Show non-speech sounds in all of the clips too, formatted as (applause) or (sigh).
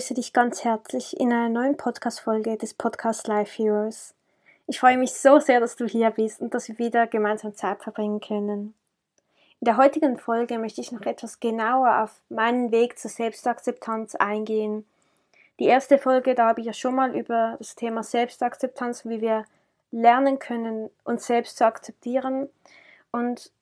Begrüße dich ganz herzlich in einer neuen Podcast-Folge des Podcast Life Heroes. Ich freue mich so sehr, dass du hier bist und dass wir wieder gemeinsam Zeit verbringen können. In der heutigen Folge möchte ich noch etwas genauer auf meinen Weg zur Selbstakzeptanz eingehen. Die erste Folge, da habe ich ja schon mal über das Thema Selbstakzeptanz, wie wir lernen können, uns selbst zu akzeptieren. Und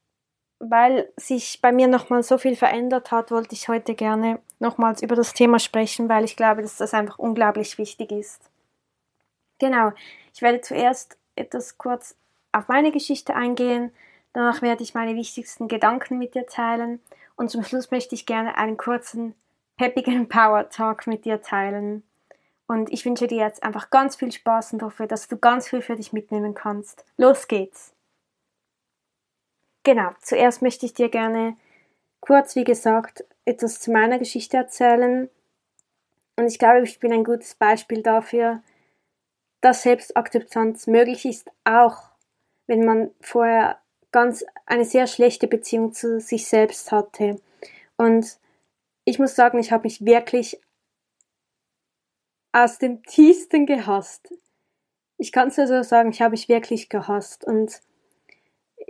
weil sich bei mir nochmal so viel verändert hat, wollte ich heute gerne nochmals über das Thema sprechen, weil ich glaube, dass das einfach unglaublich wichtig ist. Genau, ich werde zuerst etwas kurz auf meine Geschichte eingehen, danach werde ich meine wichtigsten Gedanken mit dir teilen und zum Schluss möchte ich gerne einen kurzen peppigen (laughs) Power Talk mit dir teilen. Und ich wünsche dir jetzt einfach ganz viel Spaß und hoffe, dass du ganz viel für dich mitnehmen kannst. Los geht's! Genau, zuerst möchte ich dir gerne kurz, wie gesagt, etwas zu meiner Geschichte erzählen. Und ich glaube, ich bin ein gutes Beispiel dafür, dass Selbstakzeptanz möglich ist, auch wenn man vorher ganz eine sehr schlechte Beziehung zu sich selbst hatte. Und ich muss sagen, ich habe mich wirklich aus dem tiefsten gehasst. Ich kann es ja so sagen, ich habe mich wirklich gehasst. Und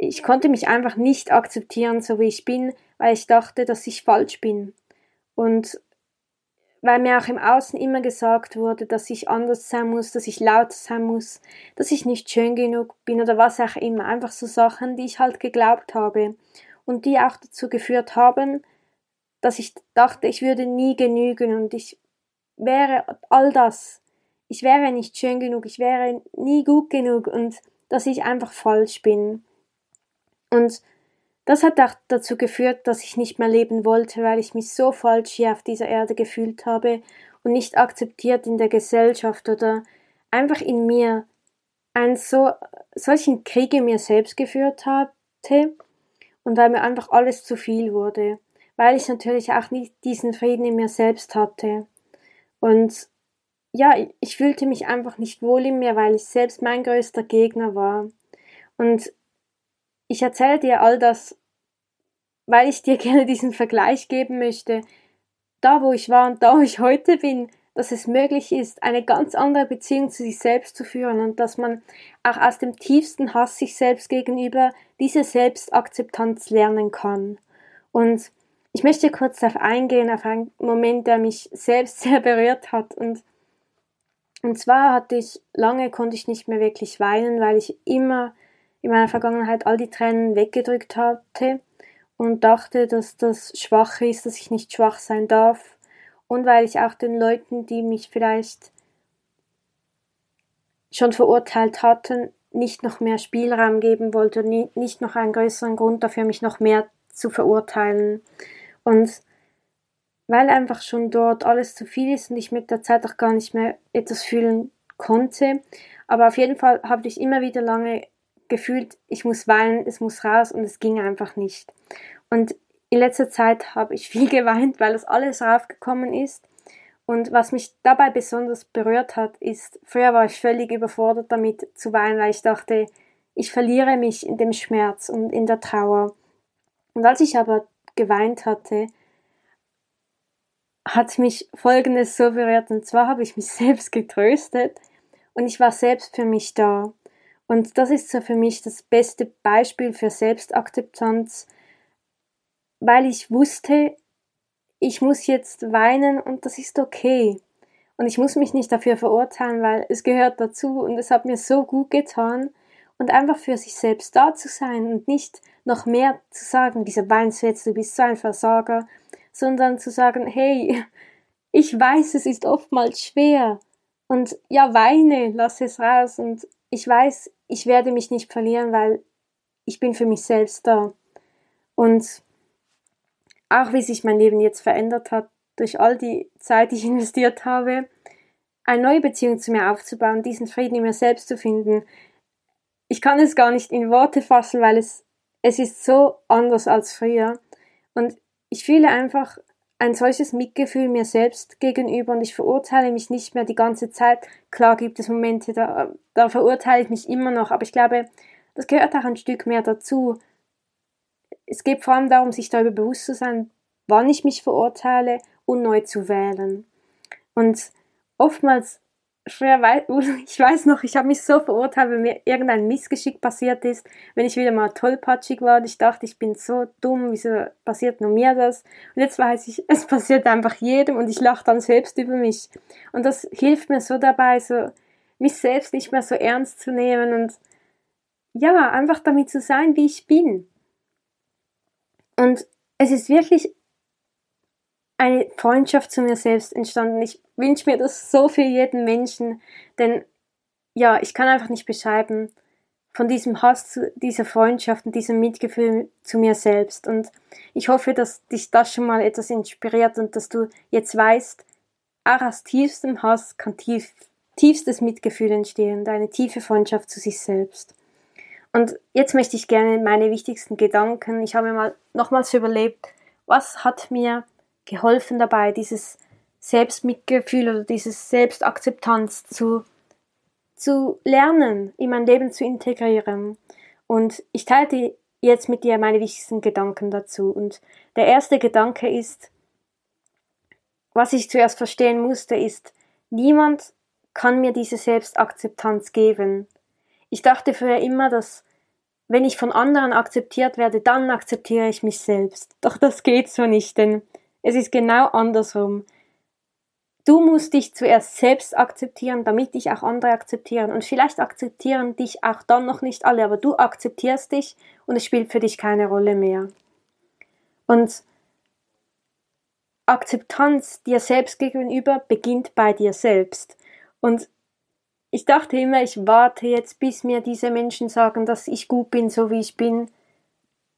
ich konnte mich einfach nicht akzeptieren, so wie ich bin, weil ich dachte, dass ich falsch bin. Und weil mir auch im Außen immer gesagt wurde, dass ich anders sein muss, dass ich laut sein muss, dass ich nicht schön genug bin oder was auch immer. Einfach so Sachen, die ich halt geglaubt habe und die auch dazu geführt haben, dass ich dachte, ich würde nie genügen und ich wäre all das. Ich wäre nicht schön genug, ich wäre nie gut genug und dass ich einfach falsch bin. Und das hat auch dazu geführt, dass ich nicht mehr leben wollte, weil ich mich so falsch hier auf dieser Erde gefühlt habe und nicht akzeptiert in der Gesellschaft oder einfach in mir einen so, solchen Krieg in mir selbst geführt hatte und weil mir einfach alles zu viel wurde, weil ich natürlich auch nicht diesen Frieden in mir selbst hatte. Und ja, ich fühlte mich einfach nicht wohl in mir, weil ich selbst mein größter Gegner war. Und ich erzähle dir all das, weil ich dir (laughs) gerne diesen Vergleich geben möchte, da wo ich war und da wo ich heute bin, dass es möglich ist, eine ganz andere Beziehung zu sich selbst zu führen und dass man auch aus dem tiefsten Hass sich selbst gegenüber diese Selbstakzeptanz lernen kann. Und ich möchte kurz darauf eingehen, auf einen Moment, der mich selbst (laughs) sehr berührt hat. Und, und zwar hatte ich, lange konnte ich nicht mehr wirklich weinen, weil ich immer in meiner Vergangenheit all die Tränen weggedrückt hatte und dachte, dass das schwach ist, dass ich nicht schwach sein darf und weil ich auch den Leuten, die mich vielleicht schon verurteilt hatten, nicht noch mehr Spielraum geben wollte, nicht noch einen größeren Grund dafür, mich noch mehr zu verurteilen. Und weil einfach schon dort alles zu viel ist und ich mit der Zeit auch gar nicht mehr etwas fühlen konnte. Aber auf jeden Fall habe ich immer wieder lange gefühlt, ich muss weinen, es muss raus und es ging einfach nicht. Und in letzter Zeit habe ich (laughs) viel geweint, weil das alles raufgekommen ist. Und was mich dabei besonders berührt hat, ist, früher war ich völlig überfordert damit zu weinen, weil ich dachte, ich verliere mich in dem Schmerz und in der Trauer. Und als ich aber geweint hatte, hat mich Folgendes so berührt. Und zwar habe ich mich (laughs) selbst getröstet und ich war selbst für mich da. Und das ist so für mich das beste Beispiel für Selbstakzeptanz, weil ich wusste, ich muss jetzt weinen und das ist okay. Und ich muss mich nicht dafür verurteilen, weil es gehört dazu und es hat mir so gut getan. Und einfach für sich selbst da zu sein und nicht noch mehr zu sagen, dieser Weinswitz, du bist so ein Versager, sondern zu sagen, hey, (laughs) ich weiß, es ist oftmals schwer. Und ja, weine, lass es raus. Und ich weiß, ich werde mich nicht verlieren, weil ich bin für mich selbst da. Und auch wie sich mein Leben jetzt verändert hat, durch all die Zeit, die ich (laughs) investiert habe, eine neue Beziehung zu mir aufzubauen, diesen Frieden in mir selbst zu finden. Ich kann es gar nicht in Worte fassen, weil es, es ist so anders als früher. Und ich fühle einfach ein solches Mitgefühl mir selbst gegenüber und ich verurteile mich nicht mehr die ganze Zeit. Klar gibt es Momente, da, da verurteile ich mich immer noch, aber ich glaube, das gehört auch ein Stück mehr dazu. Es geht vor allem darum, sich darüber bewusst zu sein, wann ich mich verurteile und neu zu wählen. Und oftmals schwer, (laughs) ich weiß noch, ich habe mich so verurteilt, wenn mir irgendein Missgeschick passiert ist, wenn ich wieder mal tollpatschig war und ich dachte, ich bin so dumm, wieso passiert nur mir das? Und jetzt weiß ich, (laughs) es passiert einfach jedem und ich lache dann selbst über mich. Und das hilft mir so dabei, so mich selbst nicht mehr so ernst zu nehmen und ja, einfach damit zu sein, wie ich bin. Und es ist wirklich eine Freundschaft zu mir selbst entstanden. Ich wünsche mir das so für jeden Menschen, denn ja, ich kann einfach nicht beschreiben von diesem Hass zu dieser Freundschaft und diesem Mitgefühl zu mir selbst. Und ich hoffe, dass dich das schon mal etwas inspiriert und dass du jetzt weißt, auch aus tiefstem Hass kann tief, tiefstes Mitgefühl entstehen, eine tiefe Freundschaft zu sich selbst. Und jetzt möchte ich gerne meine wichtigsten Gedanken, ich habe mir mal nochmals überlebt, was hat mir geholfen dabei, dieses Selbstmitgefühl oder diese Selbstakzeptanz zu, zu lernen, in mein Leben zu integrieren. Und ich teile jetzt mit dir meine wichtigsten Gedanken dazu. Und der erste Gedanke ist, was ich zuerst verstehen musste, ist, niemand kann mir diese Selbstakzeptanz geben. Ich dachte früher immer, dass wenn ich von anderen akzeptiert werde, dann akzeptiere ich mich selbst. Doch das geht so nicht, denn es ist genau andersrum. Du musst dich zuerst selbst akzeptieren, damit dich auch andere akzeptieren. Und vielleicht akzeptieren dich auch dann noch nicht alle, aber du akzeptierst dich und es spielt für dich keine Rolle mehr. Und Akzeptanz dir selbst gegenüber beginnt bei dir selbst. Und ich dachte immer, ich warte jetzt, bis mir diese Menschen sagen, dass ich gut bin, so wie ich bin.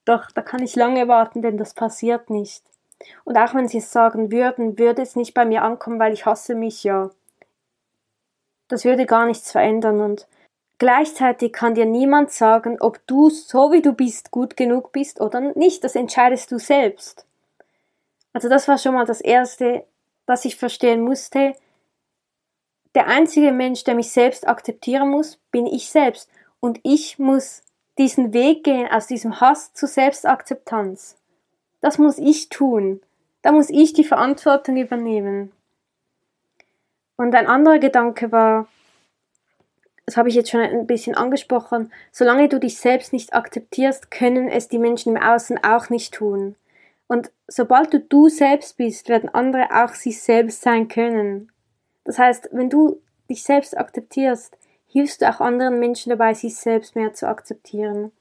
Doch da kann ich lange warten, denn das passiert nicht. Und auch wenn sie es sagen würden, würde es nicht bei mir ankommen, weil ich hasse mich ja. Das würde gar nichts verändern und gleichzeitig kann dir niemand sagen, ob du so wie du bist gut genug bist oder nicht. Das entscheidest du selbst. Also das war schon mal das Erste, das ich verstehen musste. Der einzige Mensch, der mich selbst akzeptieren muss, bin ich selbst. Und ich muss diesen Weg gehen aus diesem Hass zu Selbstakzeptanz. Das muss ich tun. Da muss ich die Verantwortung übernehmen. Und ein anderer Gedanke war, das habe ich jetzt schon ein bisschen angesprochen, solange du dich selbst nicht akzeptierst, können es die Menschen im Außen auch nicht tun. Und sobald du du selbst bist, werden andere auch sich selbst sein können. Das heißt, wenn du dich selbst akzeptierst, hilfst du auch anderen Menschen dabei, sich selbst mehr zu akzeptieren.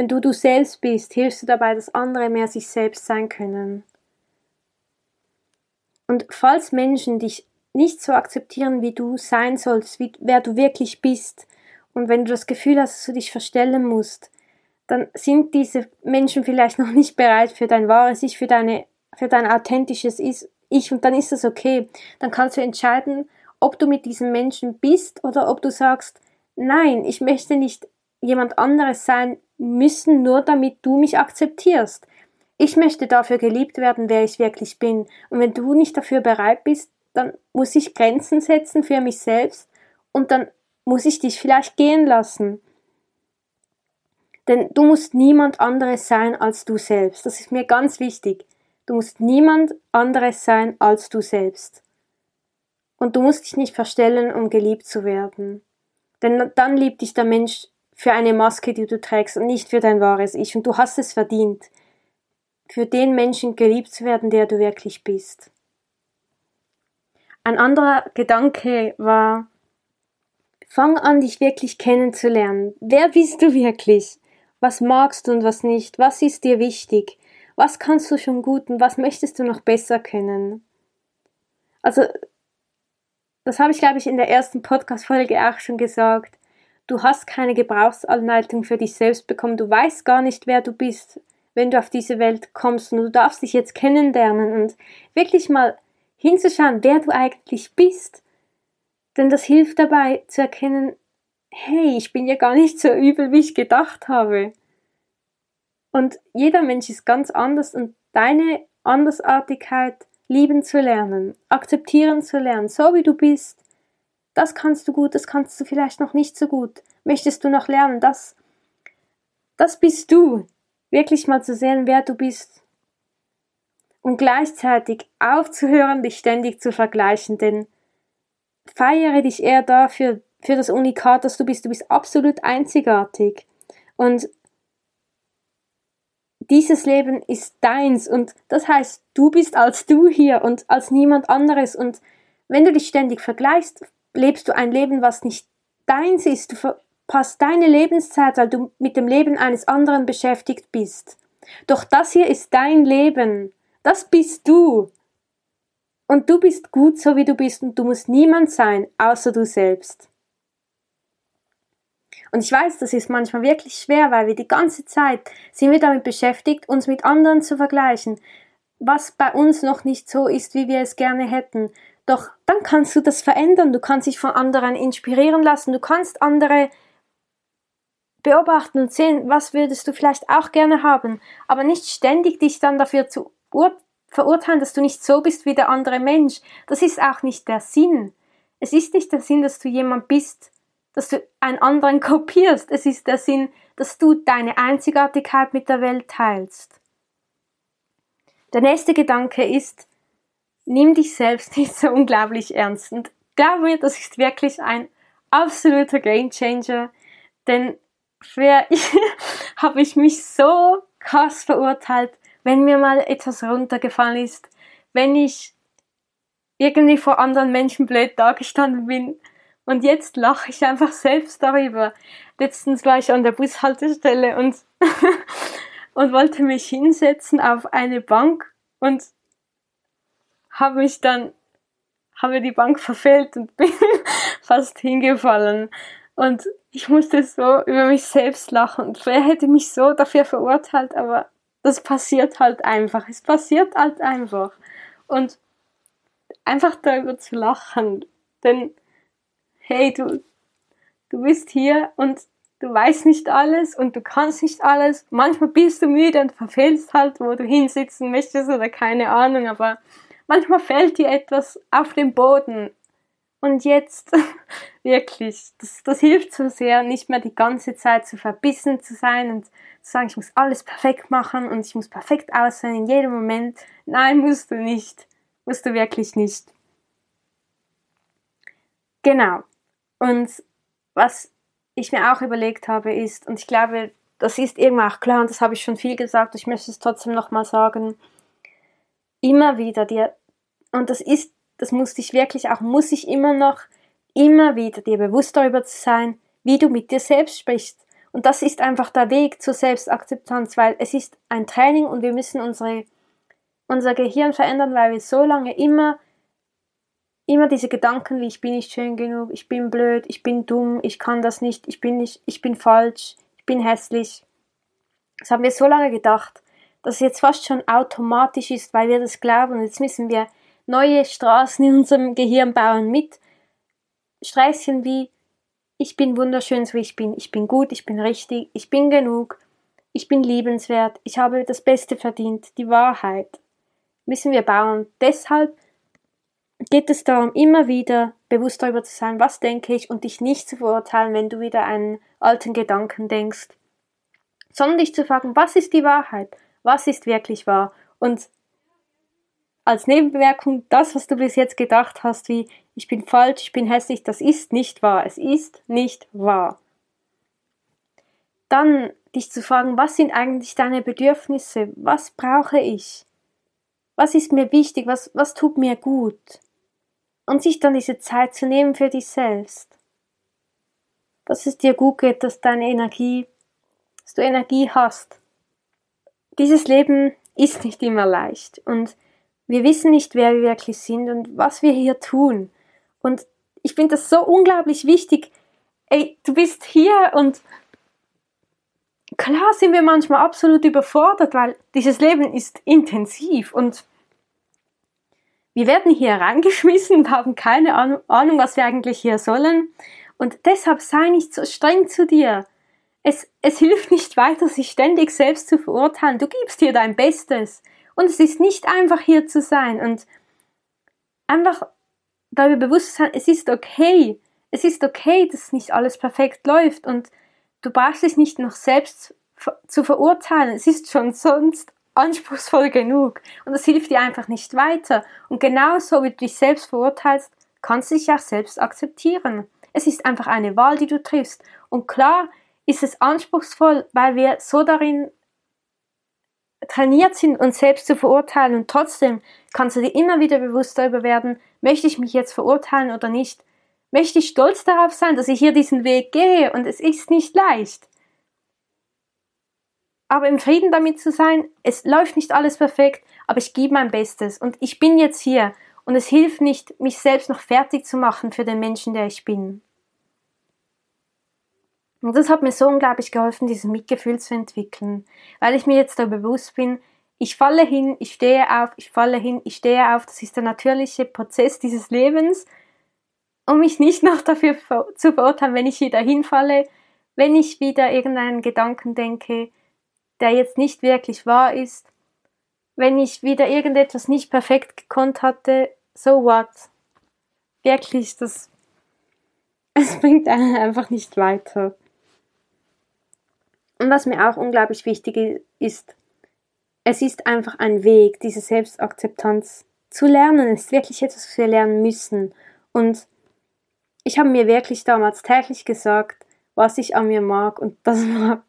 Wenn du du selbst bist, hilfst du dabei, dass andere mehr sich selbst sein können. Und falls Menschen dich nicht so akzeptieren, wie du sein sollst, wie, wer du wirklich bist, und wenn du das Gefühl hast, dass du dich verstellen musst, dann sind diese Menschen vielleicht (laughs) noch nicht bereit für dein wahres Ich, für, deine, für dein authentisches Ich, und dann ist das okay. Dann kannst du entscheiden, ob du mit diesen Menschen bist oder ob du sagst, nein, ich möchte nicht jemand anderes sein müssen, nur damit du mich akzeptierst. Ich möchte dafür geliebt werden, wer ich wirklich bin. Und wenn du nicht dafür bereit bist, dann muss ich Grenzen setzen für mich selbst und dann muss ich dich vielleicht gehen lassen. Denn du musst niemand anderes sein als du selbst. Das ist mir ganz wichtig. Du musst niemand anderes sein als du selbst. Und du musst dich nicht verstellen, um geliebt zu werden. Denn dann liebt dich der Mensch für eine Maske, die du trägst und nicht für dein wahres Ich. Und du hast es verdient, für den Menschen geliebt zu werden, der du wirklich bist. Ein anderer Gedanke war, fang an, dich wirklich kennenzulernen. Wer bist du wirklich? Was magst du und was nicht? Was ist dir wichtig? Was kannst du schon gut und was möchtest du noch besser können? Also, das habe ich, glaube ich, in der ersten Podcast-Folge auch schon gesagt. Du hast keine Gebrauchsanleitung für dich selbst bekommen. Du weißt gar nicht, wer du bist, wenn du auf diese Welt kommst. Und du darfst dich jetzt kennenlernen und wirklich mal hinzuschauen, wer du eigentlich bist. Denn das hilft dabei zu erkennen, hey, ich bin ja gar nicht so übel, wie ich gedacht habe. Und jeder Mensch ist ganz anders und deine Andersartigkeit lieben zu lernen, akzeptieren zu lernen, so wie du bist. Das kannst du gut, das kannst du vielleicht noch nicht so gut. Möchtest du noch lernen, das, das bist du. Wirklich mal zu sehen, wer du bist. Und gleichzeitig aufzuhören, dich ständig zu vergleichen, denn feiere dich eher dafür, für das Unikat, das du bist. Du bist absolut einzigartig. Und dieses Leben ist deins und das heißt, du bist als du hier und als niemand anderes und wenn du dich ständig vergleichst, lebst du ein Leben, was nicht deins ist. Du verpasst deine Lebenszeit, weil du mit dem Leben eines anderen beschäftigt bist. Doch das hier ist dein Leben. Das bist du. Und du bist gut so wie du bist und du musst niemand sein, außer du selbst. Und ich weiß, das ist manchmal wirklich schwer, weil wir die ganze Zeit sind wir damit beschäftigt, uns mit anderen zu vergleichen, was bei uns noch nicht so ist, wie wir es gerne hätten. Doch dann kannst du das verändern, du kannst dich von anderen inspirieren lassen, du kannst andere beobachten und sehen, was würdest du vielleicht auch gerne haben, aber nicht ständig dich dann dafür zu verurteilen, dass du nicht so bist wie der andere Mensch. Das ist auch nicht der Sinn. Es ist nicht der Sinn, dass du jemand bist, dass du einen anderen (laughs) kopierst. Es ist der Sinn, dass du deine Einzigartigkeit mit der Welt teilst. Der nächste Gedanke ist, nimm dich selbst nicht so unglaublich ernst. Und glaub mir, das ist wirklich ein absoluter Gamechanger, denn früher (laughs) habe ich mich so krass verurteilt, wenn mir mal etwas runtergefallen ist, wenn ich irgendwie vor anderen Menschen blöd dagestanden bin und jetzt lache ich einfach selbst darüber. Letztens war ich an der Bushaltestelle und, (laughs) und wollte mich hinsetzen auf eine Bank und habe mich dann, habe die Bank verfehlt und (laughs) bin fast hingefallen. Und ich musste so über mich selbst lachen. Und wer hätte mich so dafür verurteilt, aber das passiert halt einfach. Es passiert halt einfach. Und einfach darüber zu lachen. Denn hey, du, du bist hier und du weißt nicht alles und du kannst nicht alles. Manchmal bist du müde und verfehlst halt, wo du hinsitzen möchtest oder keine Ahnung, aber manchmal fällt dir etwas auf den Boden. Und jetzt, (laughs) wirklich, das, das hilft so sehr, nicht mehr die ganze Zeit zu verbissen zu sein und zu sagen, ich muss alles perfekt machen und ich muss perfekt aussehen in jedem Moment. Nein, musst du nicht. Musst du wirklich nicht. Genau. Und was ich mir auch überlegt habe, ist, und ich glaube, das ist irgendwann auch klar, und das habe ich schon viel gesagt, ich möchte es trotzdem nochmal sagen, immer wieder dir, und das ist, das musste ich wirklich auch, muss ich immer noch, immer wieder dir bewusst darüber zu sein, wie du mit dir selbst sprichst. Und das ist einfach der Weg zur Selbstakzeptanz, weil es ist ein Training und wir müssen unsere, unser Gehirn verändern, weil wir so lange immer immer diese Gedanken wie ich bin nicht schön genug, ich bin blöd, ich bin dumm, ich kann das nicht, ich bin nicht, ich bin falsch, ich bin hässlich. Das haben wir so lange gedacht, dass es jetzt fast schon automatisch ist, weil wir das glauben. Und jetzt müssen wir neue Straßen in unserem Gehirn bauen mit Sträßchen wie ich bin wunderschön, so wie ich bin, ich bin gut, ich bin richtig, ich bin genug, ich bin liebenswert, ich habe das Beste verdient, die Wahrheit. Müssen wir bauen. Deshalb geht es darum, immer wieder bewusst darüber zu sein, was denke ich und dich nicht zu verurteilen, wenn du wieder einen alten Gedanken denkst, sondern dich zu fragen, was ist die Wahrheit? Was ist wirklich wahr? Und als Nebenbemerkung, das, was du bis jetzt gedacht hast, wie ich bin falsch, ich bin hässlich, das ist nicht wahr. Es ist nicht wahr. Dann dich zu fragen, was sind eigentlich deine Bedürfnisse? Was brauche ich? Was ist mir wichtig? Was, was tut mir gut? und sich dann diese Zeit zu nehmen für dich selbst. Dass es dir gut geht, dass deine Energie, dass du Energie hast. Dieses Leben ist nicht immer leicht und wir wissen nicht, wer wir wirklich sind und was wir hier tun. Und ich finde das so unglaublich wichtig. Ey, du bist hier und klar sind wir manchmal absolut überfordert, weil dieses Leben ist intensiv und wir werden hier reingeschmissen und haben keine Ahnung, was wir eigentlich hier sollen. Und deshalb sei nicht so streng zu dir. Es, es hilft nicht weiter, sich ständig selbst zu verurteilen. Du gibst hier dein Bestes. Und es ist nicht einfach hier zu sein und einfach darüber bewusst sein, es ist okay. Es ist okay, dass nicht alles perfekt läuft und du brauchst dich nicht noch selbst zu verurteilen. Es ist schon sonst anspruchsvoll genug und das hilft dir einfach nicht weiter. Und genauso wie du dich selbst verurteilst, kannst du dich auch selbst akzeptieren. Es ist einfach eine Wahl, die du triffst. Und klar ist es anspruchsvoll, weil wir so darin trainiert sind, uns selbst zu verurteilen und trotzdem kannst du dir immer wieder bewusst darüber werden, möchte ich mich jetzt verurteilen oder nicht? Möchte ich stolz darauf sein, dass ich hier diesen Weg gehe und es ist nicht leicht aber im Frieden damit zu sein, es läuft nicht alles perfekt, aber ich gebe mein Bestes und ich bin jetzt hier und es hilft nicht, mich selbst noch fertig zu machen für den Menschen, der ich bin. Und das hat mir so unglaublich geholfen, dieses Mitgefühl zu entwickeln, weil ich mir jetzt darüber bewusst bin, ich falle hin, ich stehe auf, ich falle hin, ich stehe auf, das ist der natürliche Prozess dieses Lebens, um mich nicht noch dafür zu verurteilen, wenn ich wieder hinfalle, wenn ich wieder irgendeinen Gedanken denke, der jetzt nicht wirklich wahr ist, wenn ich wieder irgendetwas nicht perfekt gekonnt hatte, so what? Wirklich, das, (laughs) es bringt einen einfach nicht weiter. Und was mir auch unglaublich wichtig ist, es ist einfach ein Weg, diese Selbstakzeptanz zu lernen. Es ist wirklich etwas, was wir lernen müssen. Und ich habe mir wirklich damals täglich gesagt, was ich an mir mag. Und das war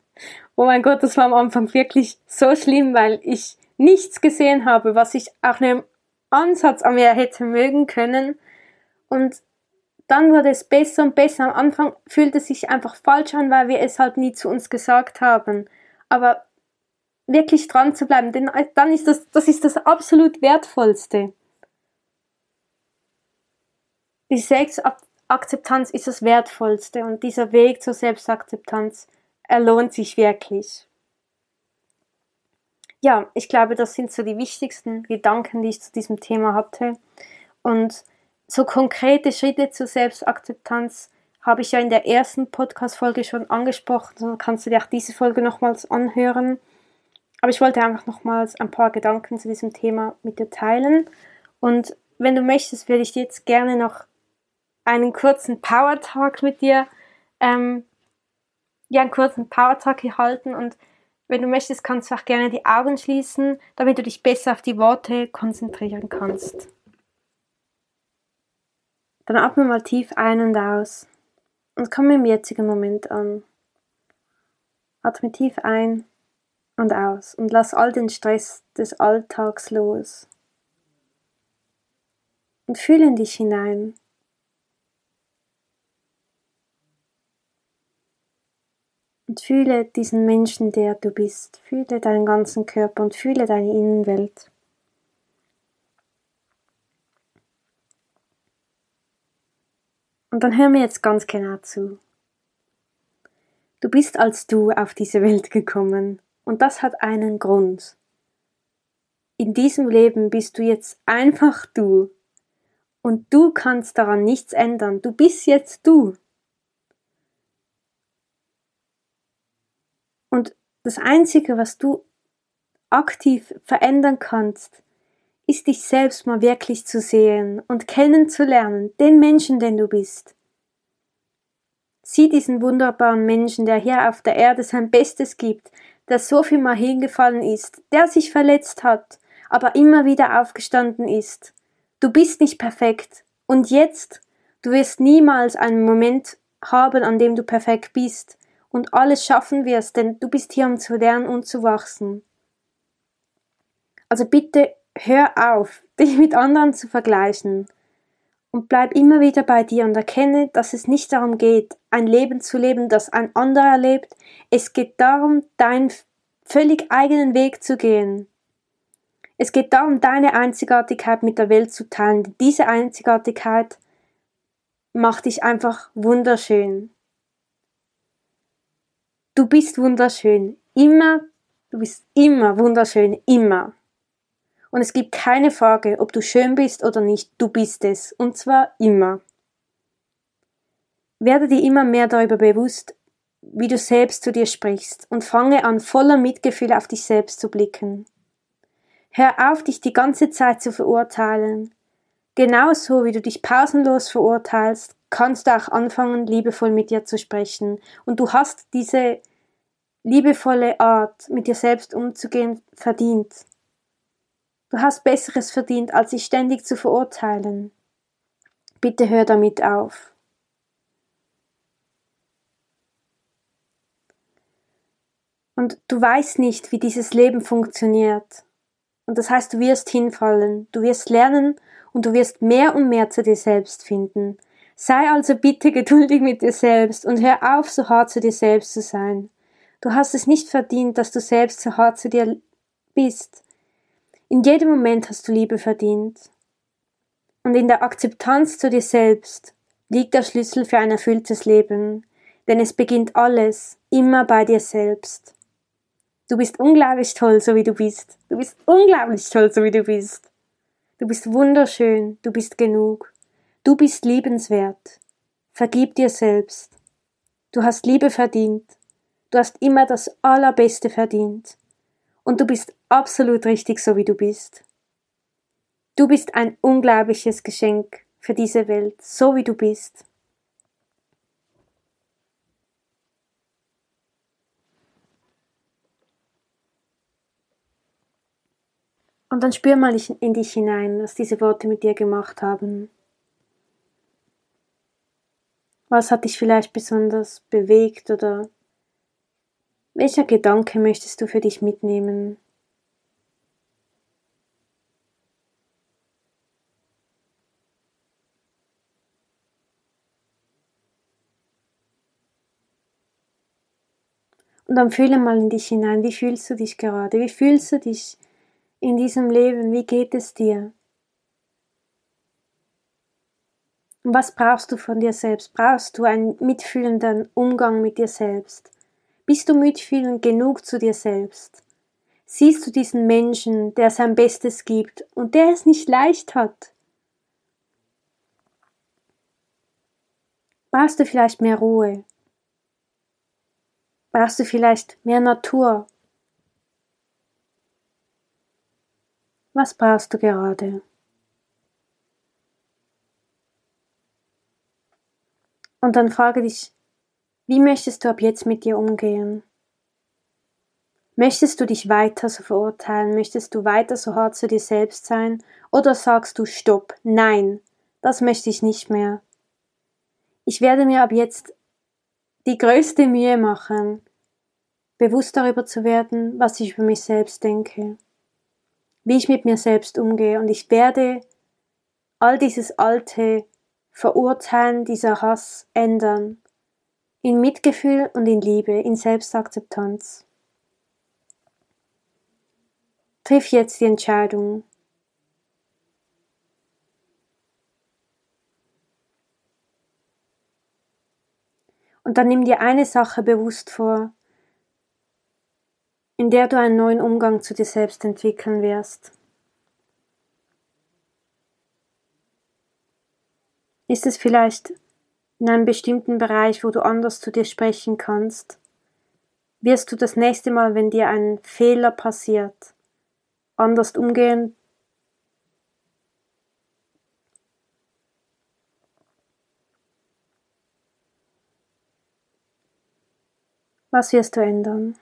oh mein Gott, das war am Anfang wirklich so schlimm, weil ich nichts gesehen habe, was ich auch nur im Ansatz an mir hätte mögen können. Und dann wurde es besser und besser. Am Anfang fühlte es sich einfach falsch an, weil wir es halt nie zu uns gesagt haben. Aber wirklich dran zu bleiben, denn dann ist das, das ist das absolut wertvollste. Die Selbstakzeptanz ist das wertvollste und dieser Weg zur Selbstakzeptanz er lohnt sich wirklich. Ja, ich glaube, das sind so die wichtigsten Gedanken, die ich zu diesem Thema hatte. Und so konkrete Schritte zur Selbstakzeptanz habe ich ja in der ersten Podcast-Folge schon angesprochen. Dann kannst du dir auch diese Folge nochmals anhören. Aber ich wollte einfach nochmals ein paar Gedanken zu diesem Thema mit dir teilen. Und wenn du möchtest, würde ich jetzt gerne noch einen kurzen Power Talk mit dir ähm, ja, einen kurzen Power-Talk hier halten und wenn du möchtest, kannst du auch gerne die Augen schließen, damit du dich besser auf die Worte konzentrieren kannst. Dann atme mal tief ein und aus und komm im jetzigen Moment an. Atme tief ein und aus und lass all den Stress des Alltags los. Und fühle in dich hinein. Und fühle diesen Menschen, der du bist. Fühle deinen ganzen Körper und fühle deine Innenwelt. Und dann hör mir jetzt ganz genau zu. Du bist als du auf diese Welt gekommen und das hat einen Grund. In diesem Leben bist du jetzt einfach du und du kannst daran nichts ändern. Du bist jetzt du. Und das Einzige, was du aktiv verändern kannst, ist dich selbst mal wirklich zu sehen und kennenzulernen, den Menschen, den du bist. Sieh diesen wunderbaren Menschen, der hier auf der Erde sein Bestes gibt, der so viel mal hingefallen ist, der sich verletzt hat, aber immer wieder aufgestanden ist. Du bist nicht perfekt. Und jetzt, du wirst niemals einen Moment haben, an dem du perfekt bist und alles schaffen wirst, denn du bist hier, um zu lernen und zu wachsen. Also bitte hör auf, dich mit anderen zu vergleichen und bleib immer wieder bei dir und erkenne, dass es nicht darum geht, ein Leben zu leben, das ein anderer lebt. Es geht darum, deinen völlig eigenen Weg zu gehen. Es geht darum, deine Einzigartigkeit mit der Welt zu teilen. Diese Einzigartigkeit macht dich einfach wunderschön. Du bist wunderschön. Immer, du bist immer wunderschön. Immer. Und es gibt keine Frage, ob du schön bist oder nicht, du bist es. Und zwar immer. Werde dir immer mehr darüber bewusst, wie du selbst zu dir sprichst und fange an, voller Mitgefühl auf dich selbst zu blicken. Hör auf, dich die ganze Zeit zu verurteilen. Genauso wie du dich pausenlos verurteilst, kannst du auch anfangen, liebevoll mit dir zu sprechen. Und du hast diese liebevolle Art, mit dir selbst umzugehen, verdient. Du hast Besseres verdient, als sich ständig zu verurteilen. Bitte hör damit auf. Und du weißt nicht, wie dieses Leben funktioniert. Und das heißt, du wirst hinfallen, du wirst lernen und du wirst mehr und mehr zu dir selbst finden. Sei also bitte geduldig mit dir selbst und hör auf, so hart zu dir selbst zu sein. Du hast es nicht verdient, dass du selbst so hart zu dir bist. In jedem Moment hast du Liebe verdient. Und in der Akzeptanz zu dir selbst liegt der Schlüssel für ein erfülltes Leben, denn es beginnt alles immer bei dir selbst. Du bist unglaublich toll, so wie du bist. Du bist unglaublich toll, so wie du bist. Du bist wunderschön, du bist genug. Du bist liebenswert. Vergib dir selbst. Du hast Liebe verdient. Du hast immer das Allerbeste verdient und du bist absolut richtig so, wie du bist. Du bist ein unglaubliches Geschenk für diese Welt, so wie du bist. Und dann spür mal in dich hinein, was diese Worte mit dir gemacht haben. Was hat dich vielleicht besonders bewegt oder welcher Gedanke möchtest du für dich mitnehmen? Und dann fühle mal in dich hinein, wie fühlst du dich gerade? Wie fühlst du dich in diesem Leben? Wie geht es dir? Und was brauchst du von dir selbst? Brauchst du einen mitfühlenden Umgang mit dir selbst? Bist du mitfühlend genug zu dir selbst? Siehst du diesen Menschen, der sein Bestes gibt und der es nicht leicht hat? Brauchst du vielleicht mehr Ruhe? Brauchst du vielleicht mehr Natur? Was brauchst du gerade? Und dann frage dich, wie möchtest du ab jetzt mit dir umgehen? Möchtest du dich weiter so verurteilen? Möchtest du weiter so hart zu dir selbst sein? Oder sagst du Stopp, nein, das möchte ich nicht mehr. Ich werde mir ab jetzt die größte Mühe machen, bewusst darüber zu werden, was ich über mich selbst denke, wie ich mit mir selbst umgehe und ich werde all dieses alte Verurteilen, dieser Hass ändern in Mitgefühl und in Liebe, in Selbstakzeptanz. Triff jetzt die Entscheidung. Und dann nimm dir eine Sache bewusst vor, in der du einen neuen Umgang zu dir selbst entwickeln wirst. Ist es vielleicht in einem bestimmten Bereich, wo du anders zu dir sprechen kannst, wirst du das nächste Mal, wenn dir ein Fehler passiert, anders umgehen. Was wirst du ändern?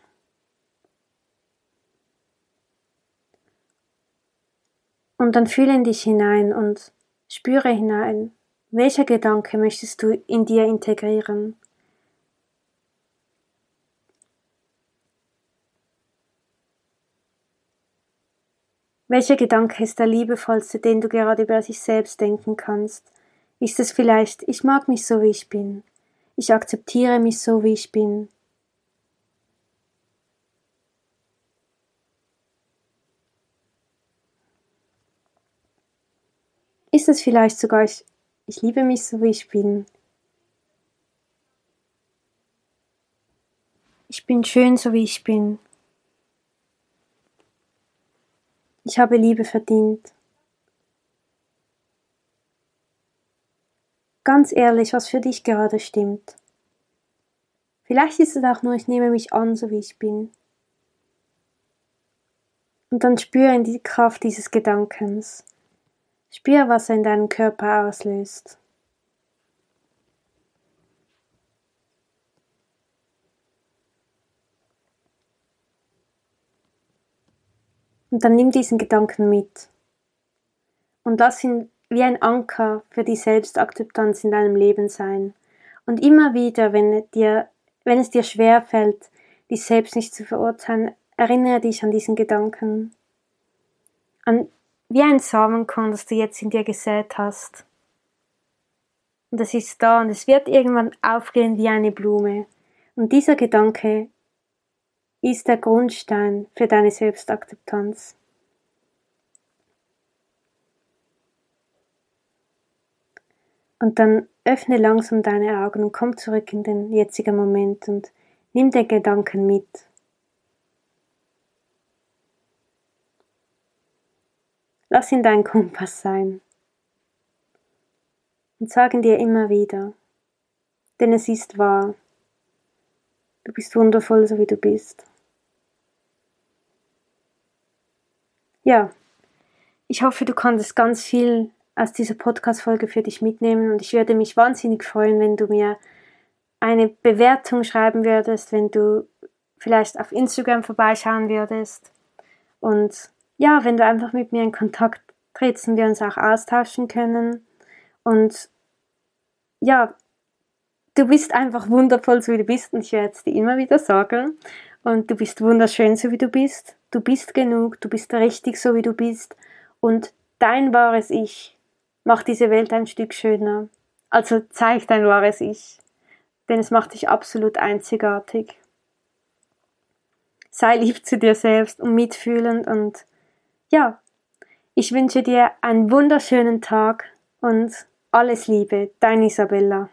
Und dann fühle in dich hinein und spüre hinein, welcher Gedanke möchtest du in dir integrieren? Welcher Gedanke ist der liebevollste, den du gerade über dich selbst denken kannst? Ist es vielleicht, ich mag mich so, wie ich bin. Ich akzeptiere mich so, wie ich bin. Ist es vielleicht sogar, ich ich liebe mich so, wie ich bin. Ich bin schön, so wie ich bin. Ich habe Liebe verdient. Ganz ehrlich, was für dich gerade stimmt. Vielleicht ist es auch nur, ich nehme mich an, so wie ich bin. Und dann spüre in die Kraft dieses Gedankens. Spüre, was er in deinem Körper auslöst. Und dann nimm diesen Gedanken mit. Und lass ihn wie ein Anker für die Selbstakzeptanz in deinem Leben sein. Und immer wieder, wenn, dir, wenn es dir schwer fällt, dich selbst nicht zu verurteilen, erinnere dich an diesen Gedanken. An wie ein Samenkorn, das du jetzt in dir gesät hast. Und es ist da und es wird irgendwann aufgehen wie eine Blume. Und dieser Gedanke ist der Grundstein für deine Selbstakzeptanz. Und dann öffne langsam deine Augen und komm zurück in den jetzigen Moment und nimm den Gedanken mit. Lass ihn dein Kompass sein. Und sag ihn dir immer wieder, denn es ist wahr. Du bist wundervoll, so wie du bist. Ja, ich hoffe, du konntest ganz viel aus dieser Podcast-Folge für dich mitnehmen und ich würde mich wahnsinnig freuen, wenn du mir eine Bewertung schreiben würdest, wenn du vielleicht auf Instagram vorbeischauen würdest und ja, wenn du einfach mit mir in Kontakt trittst und wir uns auch austauschen können und ja, du bist einfach wundervoll, so wie du bist und ich werde es dir immer wieder sagen und du bist wunderschön, so wie du bist du bist genug, du bist richtig so wie du bist und dein wahres Ich macht diese Welt ein Stück schöner. Also zeig dein wahres Ich, denn es macht dich absolut einzigartig. Sei lieb zu dir selbst und mitfühlend und ja, ich wünsche dir einen wunderschönen Tag und alles Liebe, dein Isabella.